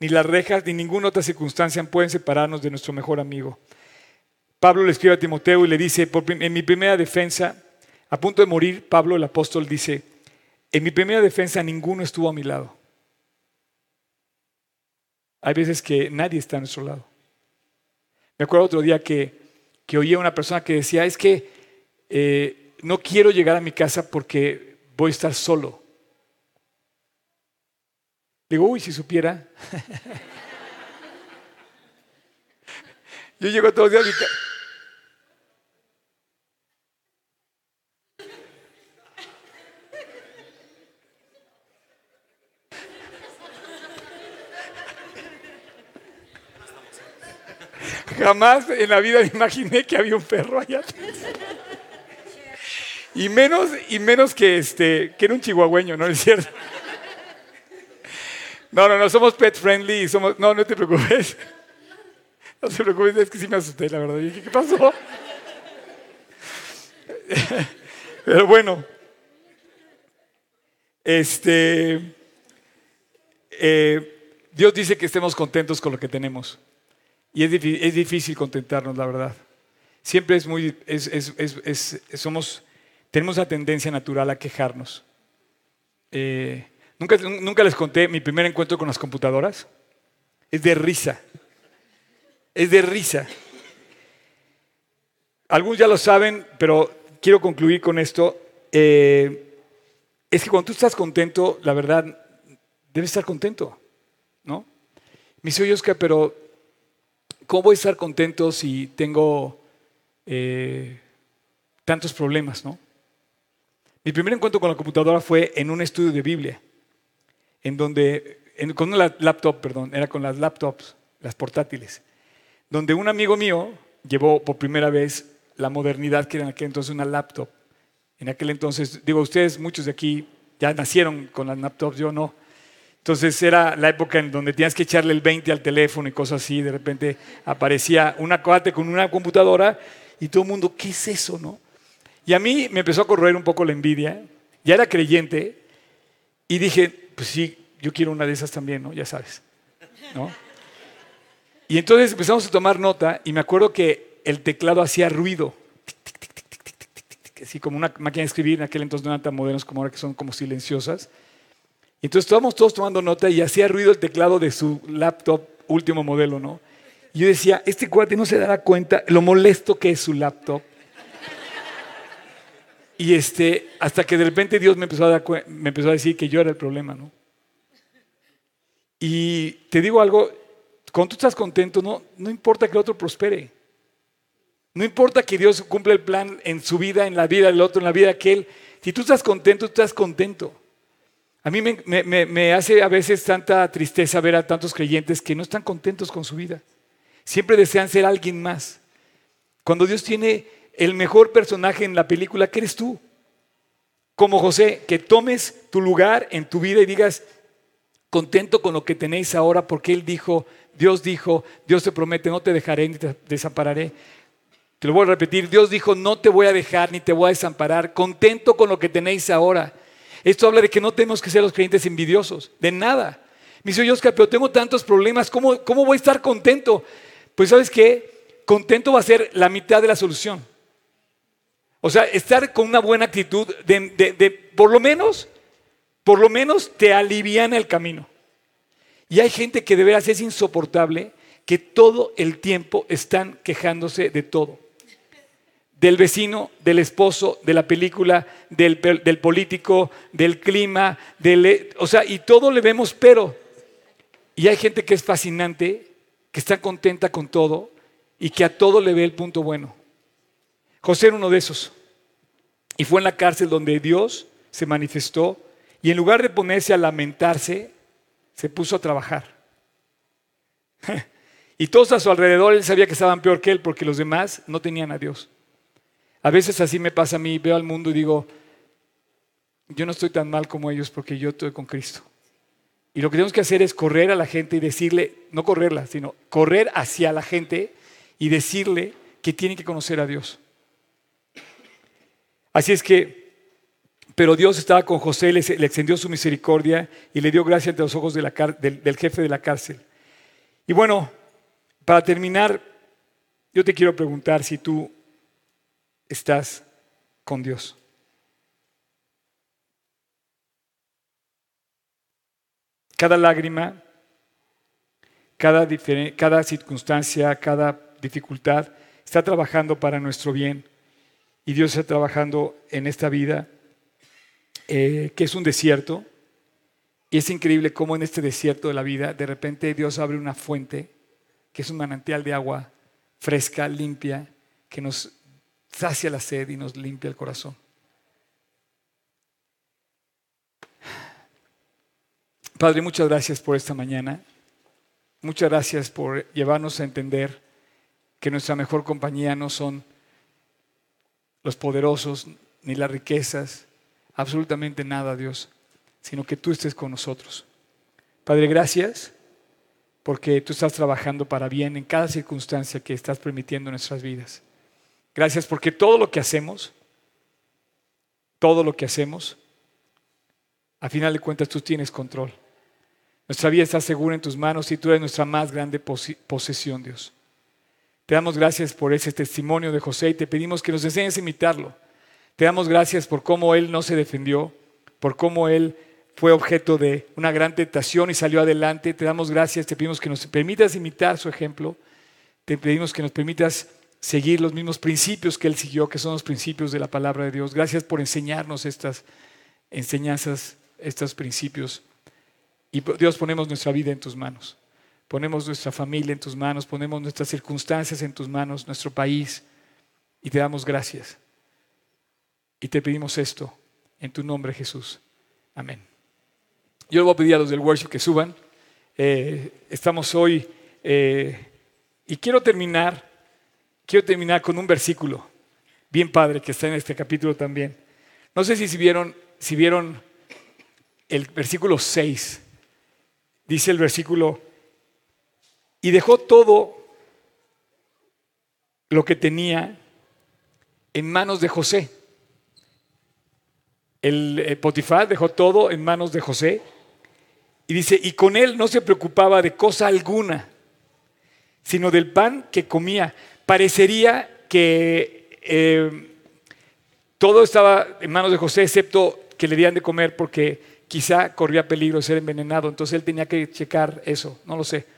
Ni las rejas ni ninguna otra circunstancia pueden separarnos de nuestro mejor amigo. Pablo le escribe a Timoteo y le dice, en mi primera defensa, a punto de morir, Pablo el apóstol dice, en mi primera defensa ninguno estuvo a mi lado. Hay veces que nadie está a nuestro lado. Me acuerdo otro día que, que oía a una persona que decía, es que eh, no quiero llegar a mi casa porque voy a estar solo. Digo, uy, si supiera. Yo llego todos los días casa. Jamás en la vida me imaginé que había un perro allá. Y menos, y menos que este, que era un chihuahueño, ¿no es cierto? No, no, no, somos pet friendly somos. No, no te preocupes. No te preocupes, es que sí me asusté, la verdad. ¿qué pasó? Pero bueno. Este. Eh, Dios dice que estemos contentos con lo que tenemos. Y es, es difícil contentarnos, la verdad. Siempre es muy, somos, tenemos la tendencia natural a quejarnos. Eh, ¿nunca, les conté mi primer encuentro con las computadoras. Es de risa. Es de risa. Algunos ya lo saben, pero quiero concluir con esto. Eh, es que cuando tú estás contento, la verdad, debes estar contento, ¿no? Me dice, Oscar, pero ¿Cómo voy a estar contento si tengo eh, tantos problemas, no? Mi primer encuentro con la computadora fue en un estudio de Biblia, en donde, con una laptop, perdón, era con las laptops, las portátiles, donde un amigo mío llevó por primera vez la modernidad que era en aquel entonces una laptop. En aquel entonces, digo, ustedes, muchos de aquí ya nacieron con las laptops, yo no. Entonces era la época en donde tenías que echarle el 20 al teléfono y cosas así. De repente aparecía una cuate con una computadora y todo el mundo, ¿qué es eso? no? Y a mí me empezó a correr un poco la envidia. Ya era creyente y dije, pues sí, yo quiero una de esas también, ¿no? Ya sabes. ¿no? Y entonces empezamos a tomar nota y me acuerdo que el teclado hacía ruido. Así como una máquina de escribir, en aquel entonces no eran tan modernos como ahora que son como silenciosas. Entonces estábamos todos tomando nota y hacía ruido el teclado de su laptop último modelo, ¿no? Y yo decía, este cuate no se dará cuenta lo molesto que es su laptop. Y este, hasta que de repente Dios me empezó a, me empezó a decir que yo era el problema, ¿no? Y te digo algo, cuando tú estás contento, no, no importa que el otro prospere. No importa que Dios cumpla el plan en su vida, en la vida del otro, en la vida de aquel. Si tú estás contento, tú estás contento. A mí me, hace a veces tanta tristeza ver a tantos creyentes que no están contentos con su vida. Siempre desean ser alguien más. Cuando Dios tiene el mejor personaje en la película, ¿qué eres tú? Como José, que tomes tu lugar en tu vida y digas, contento con lo que tenéis ahora, porque Él dijo, Dios dijo, Dios te promete, no te dejaré ni te desampararé. Te lo voy a repetir, Dios dijo, no te voy a dejar ni te voy a desamparar, contento con lo que tenéis ahora. Esto habla de que no tenemos que ser los creyentes envidiosos, de nada. Me dice, Oscar, pero tengo tantos problemas, ¿cómo, ¿cómo voy a estar contento? Pues sabes qué, contento va a ser la mitad de la solución. O sea, estar con una buena actitud, de, por lo menos, por lo menos te aliviana el camino. Y hay gente que de veras es insoportable, que todo el tiempo están quejándose de todo del vecino, del esposo, de la película, del, político, del clima, del, o sea, y todo le vemos pero. Y hay gente que es fascinante, que está contenta con todo y que a todo le ve el punto bueno. José era uno de esos. Y fue en la cárcel donde Dios se manifestó y en lugar de ponerse a lamentarse, se puso a trabajar. y todos a su alrededor, él sabía que estaban peor que él porque los demás no tenían a Dios. A veces así me pasa a mí, veo al mundo y digo, yo no estoy tan mal como ellos porque yo estoy con Cristo. Y lo que tenemos que hacer es correr a la gente y decirle, no correrla, sino correr hacia la gente y decirle que tienen que conocer a Dios. Así es que Pero Dios estaba con José, le, extendió su misericordia y le dio gracia ante los ojos del, jefe de la cárcel. Y bueno, para terminar, yo te quiero preguntar si tú estás con Dios. Cada lágrima, cada circunstancia, cada dificultad está trabajando para nuestro bien y Dios está trabajando en esta vida eh, que es un desierto. Y es increíble cómo en este desierto de la vida de repente Dios abre una fuente que es un manantial de agua fresca, limpia, que nos sacia la sed y nos limpia el corazón. Padre, muchas gracias por esta mañana. Muchas gracias por llevarnos a entender que nuestra mejor compañía no son los poderosos ni las riquezas, absolutamente nada, Dios, sino que tú estés con nosotros. Padre, gracias porque tú estás trabajando para bien en cada circunstancia que estás permitiendo en nuestras vidas. Gracias porque todo lo que hacemos, todo lo que hacemos, a final de cuentas tú tienes control. Nuestra vida está segura en tus manos y tú eres nuestra más grande posesión, Dios. Te damos gracias por ese testimonio de José y te pedimos que nos enseñes a imitarlo. Te damos gracias por cómo él no se defendió, por cómo él fue objeto de una gran tentación y salió adelante. Te damos gracias, te pedimos que nos permitas imitar su ejemplo. Te pedimos que nos permitas seguir los mismos principios que él siguió, que son los principios de la palabra de Dios. Gracias por enseñarnos estas enseñanzas, estos principios. Y Dios, ponemos nuestra vida en tus manos. Ponemos nuestra familia en tus manos, ponemos nuestras circunstancias en tus manos, nuestro país, y te damos gracias. Y te pedimos esto en tu nombre, Jesús. Amén. Yo le voy a pedir a los del worship que suban. Eh, estamos hoy eh, y quiero terminar, quiero terminar con un versículo bien padre que está en este capítulo también. No sé si vieron, si vieron el versículo 6 dice el versículo, y dejó todo lo que tenía en manos de José. El, eh, Potifar dejó todo en manos de José y dice, y con él no se preocupaba de cosa alguna, sino del pan que comía. Parecería que eh, todo estaba en manos de José, excepto que le dieran de comer porque quizá corría peligro de ser envenenado, entonces él tenía que checar eso, no lo sé.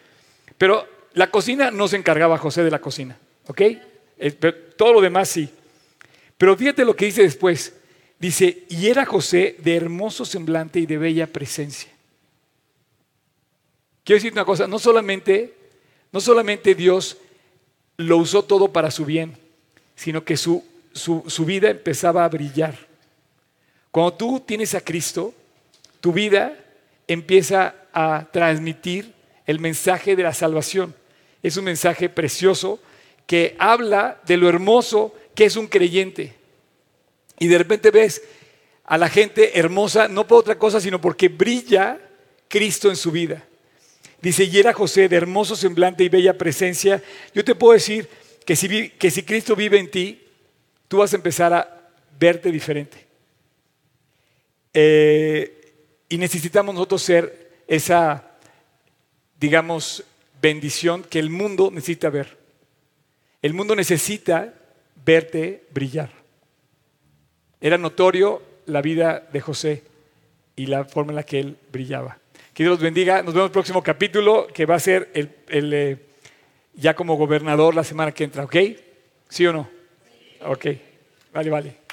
Pero la cocina no se encargaba José de la cocina, ¿ok? Eh, todo lo demás sí. Pero fíjate lo que dice después. Dice, y era José de hermoso semblante y de bella presencia. Quiero decir una cosa, no solamente, no solamente Dios lo usó todo para su bien, sino que su, su vida empezaba a brillar. Cuando tú tienes a Cristo, tu vida empieza a transmitir el mensaje de la salvación. Es un mensaje precioso que habla de lo hermoso que es un creyente. Y de repente ves a la gente hermosa, no por otra cosa, sino porque brilla Cristo en su vida. Dice, y era José de hermoso semblante y bella presencia. Yo te puedo decir que si, que si Cristo vive en ti, tú vas a empezar a verte diferente. Eh, y necesitamos nosotros ser esa, digamos, bendición que el mundo necesita ver. El mundo necesita verte brillar. Era notorio la vida de José y la forma en la que él brillaba. Que Dios los bendiga. Nos vemos en el próximo capítulo, que va a ser el, eh, ya como gobernador la semana que entra, ¿ok? ¿Sí o no? Ok, vale, vale.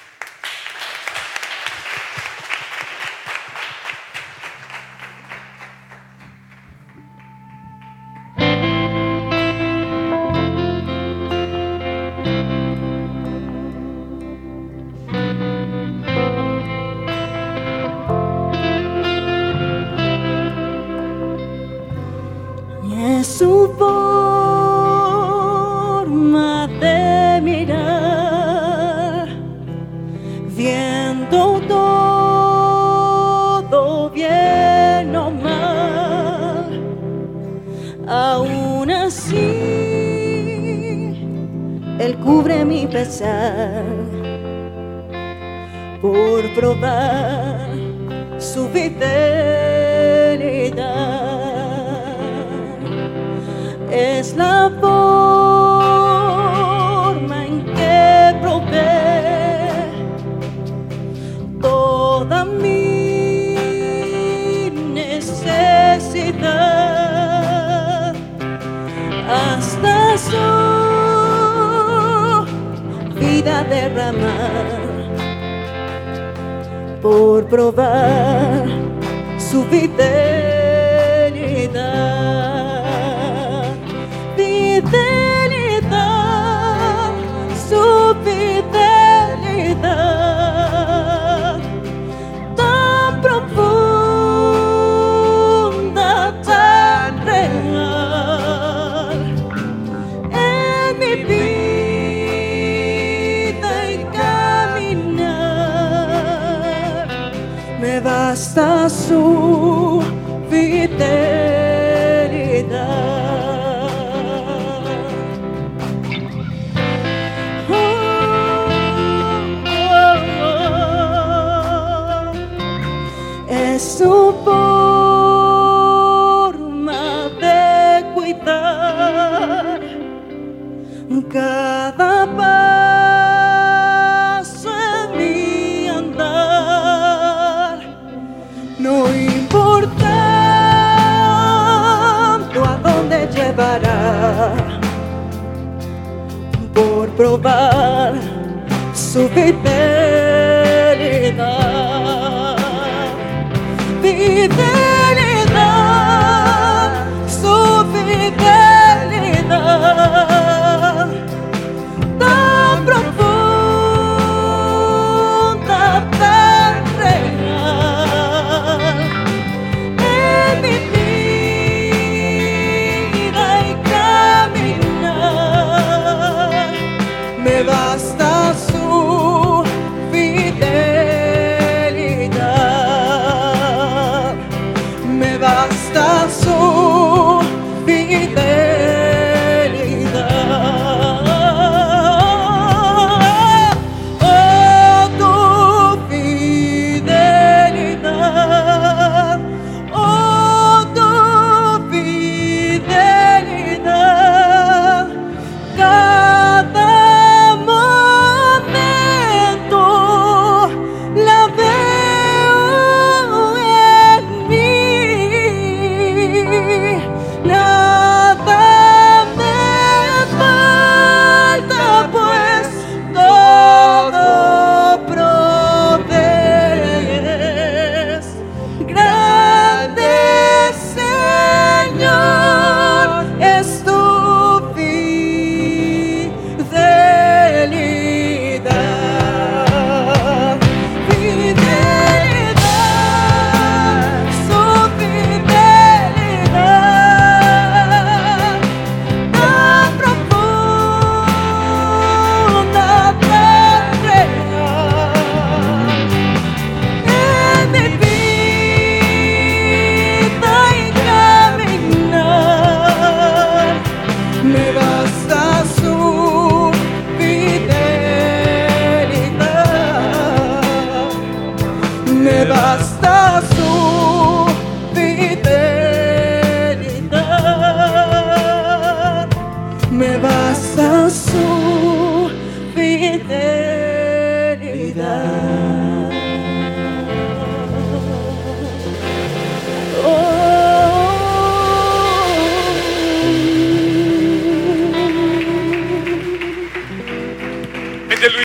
Jesus. Fidelidad,